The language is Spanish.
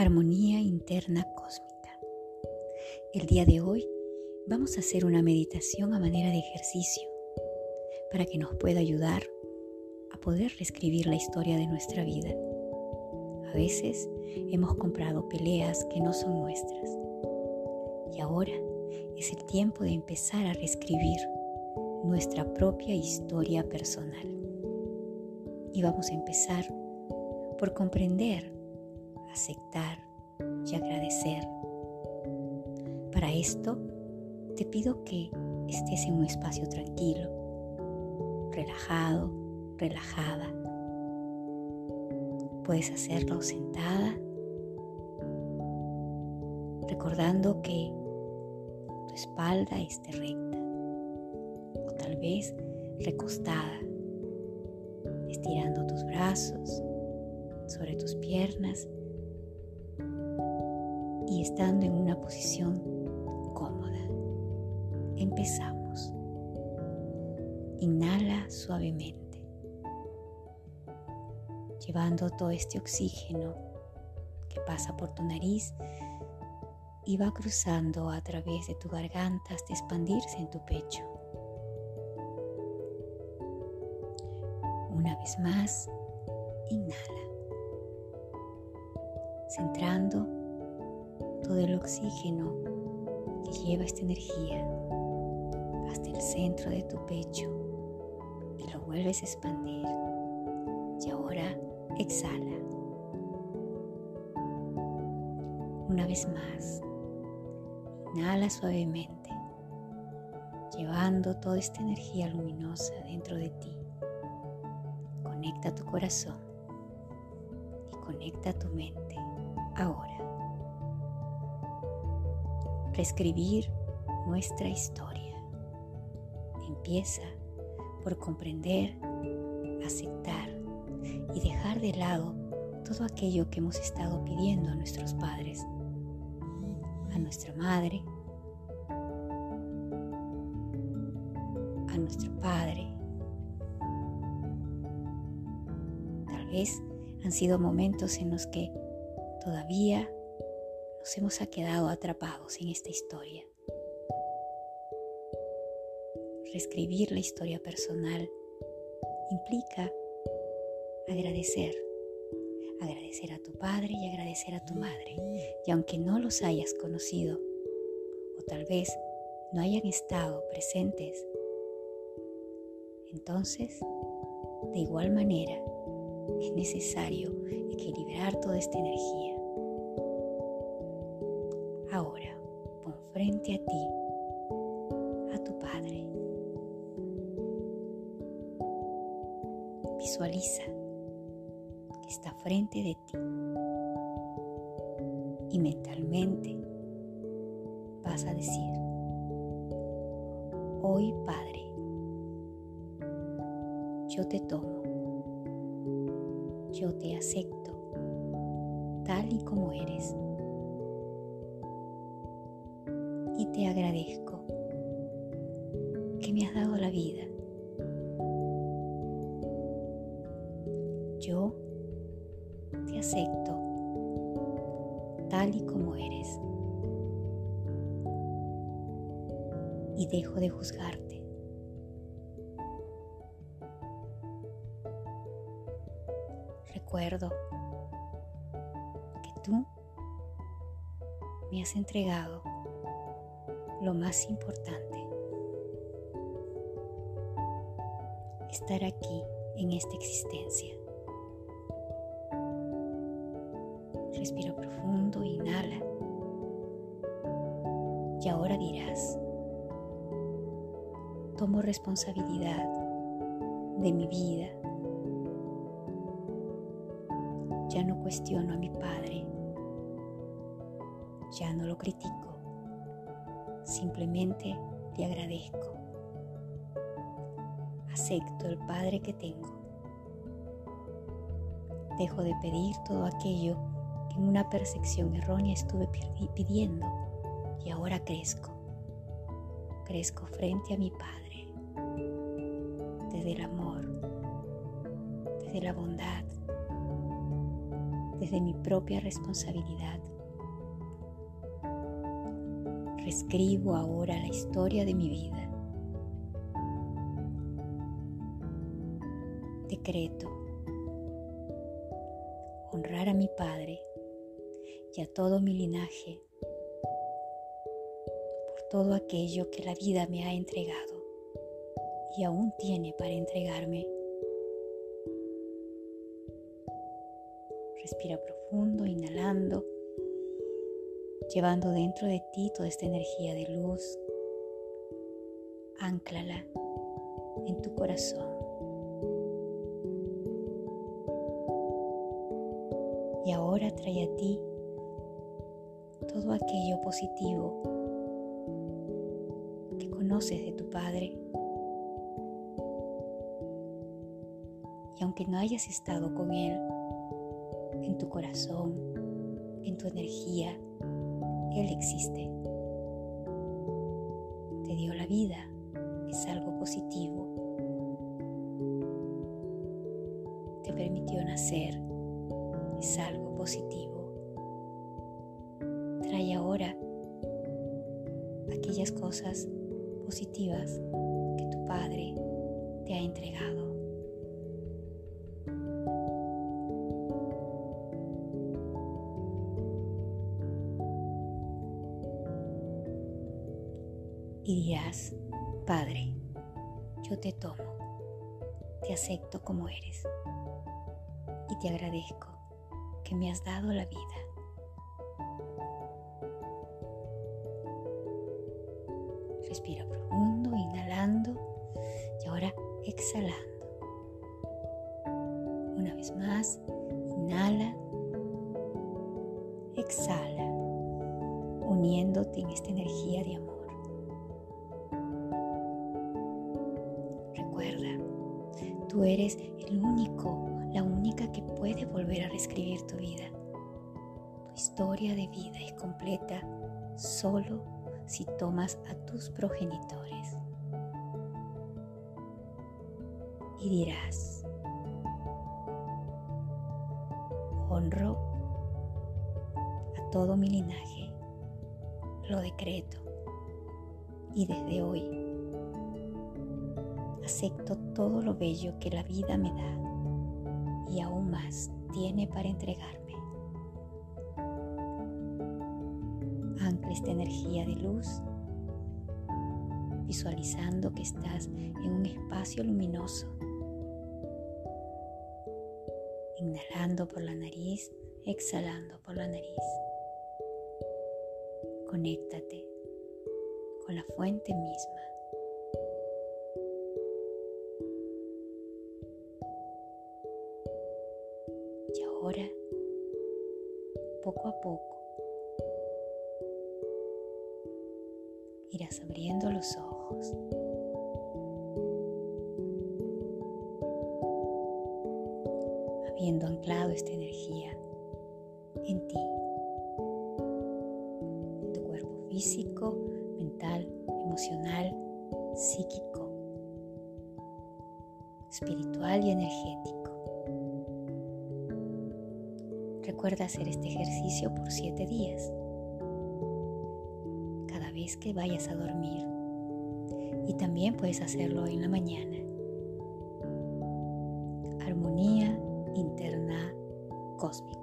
Armonía Interna Cósmica. El día de hoy vamos a hacer una meditación a manera de ejercicio para que nos pueda ayudar a poder reescribir la historia de nuestra vida. A veces hemos comprado peleas que no son nuestras y ahora es el tiempo de empezar a reescribir nuestra propia historia personal. Y vamos a empezar por comprender aceptar y agradecer. Para esto, te pido que estés en un espacio tranquilo, relajado, relajada. Puedes hacerlo sentada, recordando que tu espalda esté recta o tal vez recostada, estirando tus brazos sobre tus piernas estando en una posición cómoda. Empezamos. Inhala suavemente, llevando todo este oxígeno que pasa por tu nariz y va cruzando a través de tu garganta hasta expandirse en tu pecho. Una vez más, inhala, centrando todo el oxígeno que lleva esta energía hasta el centro de tu pecho y lo vuelves a expandir. Y ahora exhala. Una vez más, inhala suavemente, llevando toda esta energía luminosa dentro de ti. Conecta tu corazón y conecta tu mente ahora reescribir nuestra historia. Empieza por comprender, aceptar y dejar de lado todo aquello que hemos estado pidiendo a nuestros padres, a nuestra madre, a nuestro padre. Tal vez han sido momentos en los que todavía nos hemos quedado atrapados en esta historia. Reescribir la historia personal implica agradecer, agradecer a tu padre y agradecer a tu madre. Y aunque no los hayas conocido o tal vez no hayan estado presentes, entonces, de igual manera, es necesario equilibrar toda esta energía Ahora pon frente a ti a tu Padre. Visualiza que está frente de ti y mentalmente vas a decir, hoy Padre, yo te tomo, yo te acepto tal y como eres. Te agradezco que me has dado la vida. Yo te acepto tal y como eres y dejo de juzgarte. Recuerdo que tú me has entregado lo más importante. Estar aquí en esta existencia. Respira profundo, inhala. Y ahora dirás, tomo responsabilidad de mi vida. Ya no cuestiono a mi padre. Ya no lo critico simplemente le agradezco. Acepto el Padre que tengo. Dejo de pedir todo aquello que en una percepción errónea estuve pidiendo y ahora crezco. Crezco frente a mi Padre, desde el amor, desde la bondad, desde mi propia responsabilidad. Reescribo ahora la historia de mi vida. Decreto honrar a mi Padre y a todo mi linaje por todo aquello que la vida me ha entregado y aún tiene para entregarme. Respira profundo, inhalando, llevando dentro de ti toda esta energía de luz. Ánclala en tu corazón. Y ahora trae a ti todo aquello positivo que conoces de tu Padre. Y aunque no hayas estado con Él, en tu corazón, en tu energía, Él existe. Te dio la vida, es algo positivo. Te permitió nacer, es algo positivo. Trae ahora aquellas cosas positivas que tu Padre te ha entregado. Y dirás, Padre, yo te tomo, te acepto como eres y te agradezco que me has dado la vida. Respira profundo, inhalando y ahora exhalando. Una vez más, inhala, exhala, uniéndote en esta energía Tú eres el único, la única que puede volver a reescribir tu vida. Tu historia de vida es completa solo si tomas a tus progenitores. Y dirás, honro a todo mi linaje, lo decreto y desde hoy acepto todo lo bello que la vida me da y aún más tiene para entregarme. Ancla esta energía de luz, visualizando que estás en un espacio luminoso. Inhalando por la nariz, exhalando por la nariz. Conéctate con la fuente misma. Ahora, poco a poco, irás abriendo los ojos. Habiendo anclado esta energía en ti, en tu cuerpo físico, mental, emocional, psíquico, espiritual y energético. Recuerda hacer este ejercicio por siete días, cada vez que vayas a dormir. Y también puedes hacerlo en la mañana. Armonía interna cósmica.